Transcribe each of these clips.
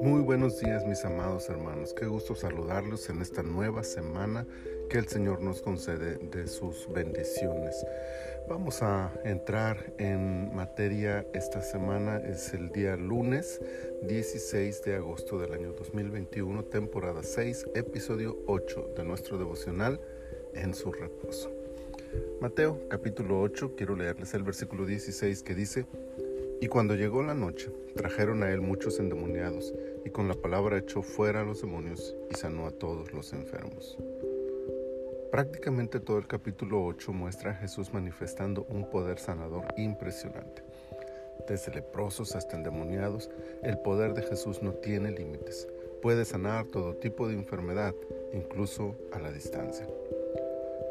Muy buenos días mis amados hermanos, qué gusto saludarlos en esta nueva semana que el Señor nos concede de sus bendiciones. Vamos a entrar en materia esta semana, es el día lunes 16 de agosto del año 2021, temporada 6, episodio 8 de nuestro devocional en su reposo. Mateo capítulo 8, quiero leerles el versículo 16 que dice, y cuando llegó la noche, trajeron a él muchos endemoniados, y con la palabra echó fuera a los demonios y sanó a todos los enfermos. Prácticamente todo el capítulo 8 muestra a Jesús manifestando un poder sanador impresionante. Desde leprosos hasta endemoniados, el poder de Jesús no tiene límites. Puede sanar todo tipo de enfermedad, incluso a la distancia.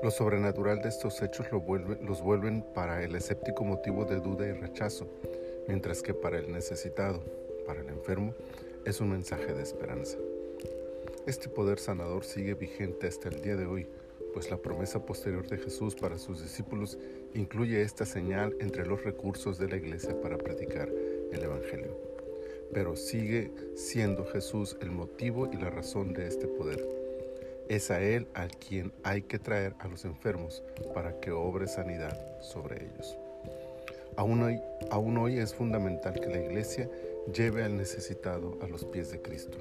Lo sobrenatural de estos hechos los vuelven para el escéptico motivo de duda y rechazo, mientras que para el necesitado, para el enfermo, es un mensaje de esperanza. Este poder sanador sigue vigente hasta el día de hoy, pues la promesa posterior de Jesús para sus discípulos incluye esta señal entre los recursos de la iglesia para predicar el Evangelio. Pero sigue siendo Jesús el motivo y la razón de este poder. Es a Él a quien hay que traer a los enfermos para que obre sanidad sobre ellos. Aún hoy, aún hoy es fundamental que la iglesia lleve al necesitado a los pies de Cristo.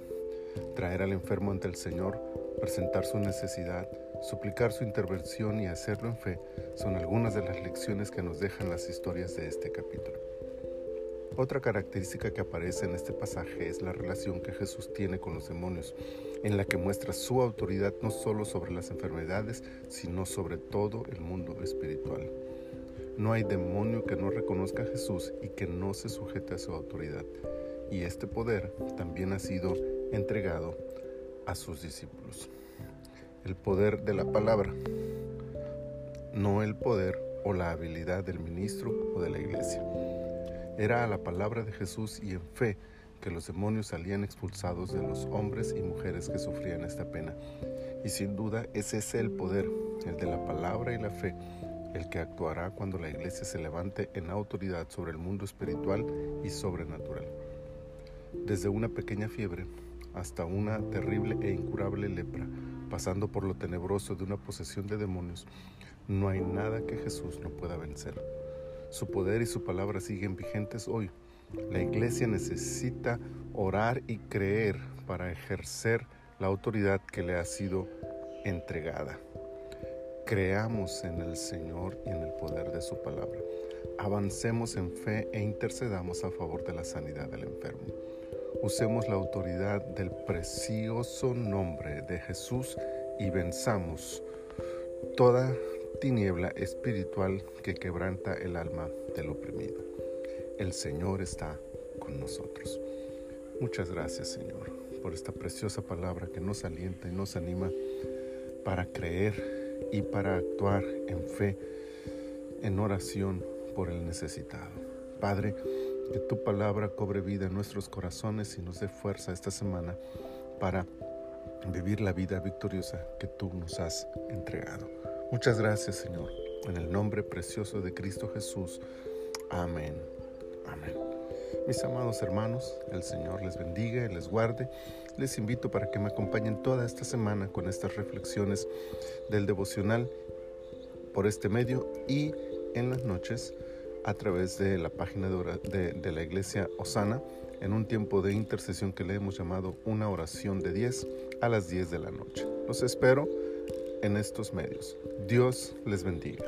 Traer al enfermo ante el Señor, presentar su necesidad, suplicar su intervención y hacerlo en fe son algunas de las lecciones que nos dejan las historias de este capítulo. Otra característica que aparece en este pasaje es la relación que Jesús tiene con los demonios, en la que muestra su autoridad no solo sobre las enfermedades, sino sobre todo el mundo espiritual. No hay demonio que no reconozca a Jesús y que no se sujete a su autoridad. Y este poder también ha sido entregado a sus discípulos. El poder de la palabra, no el poder o la habilidad del ministro o de la iglesia. Era a la palabra de Jesús y en fe que los demonios salían expulsados de los hombres y mujeres que sufrían esta pena. Y sin duda ese es el poder, el de la palabra y la fe el que actuará cuando la iglesia se levante en autoridad sobre el mundo espiritual y sobrenatural. Desde una pequeña fiebre hasta una terrible e incurable lepra, pasando por lo tenebroso de una posesión de demonios, no hay nada que Jesús no pueda vencer. Su poder y su palabra siguen vigentes hoy. La iglesia necesita orar y creer para ejercer la autoridad que le ha sido entregada. Creamos en el Señor y en el poder de su palabra. Avancemos en fe e intercedamos a favor de la sanidad del enfermo. Usemos la autoridad del precioso nombre de Jesús y venzamos toda tiniebla espiritual que quebranta el alma del oprimido. El Señor está con nosotros. Muchas gracias Señor por esta preciosa palabra que nos alienta y nos anima para creer y para actuar en fe, en oración por el necesitado. Padre, que tu palabra cobre vida en nuestros corazones y nos dé fuerza esta semana para vivir la vida victoriosa que tú nos has entregado. Muchas gracias, Señor. En el nombre precioso de Cristo Jesús. Amén. Amén. Mis amados hermanos, el Señor les bendiga y les guarde. Les invito para que me acompañen toda esta semana con estas reflexiones del devocional por este medio y en las noches a través de la página de, de, la iglesia Osana en un tiempo de intercesión que le hemos llamado una oración de 10 a las 10 de la noche. Los espero en estos medios. Dios les bendiga.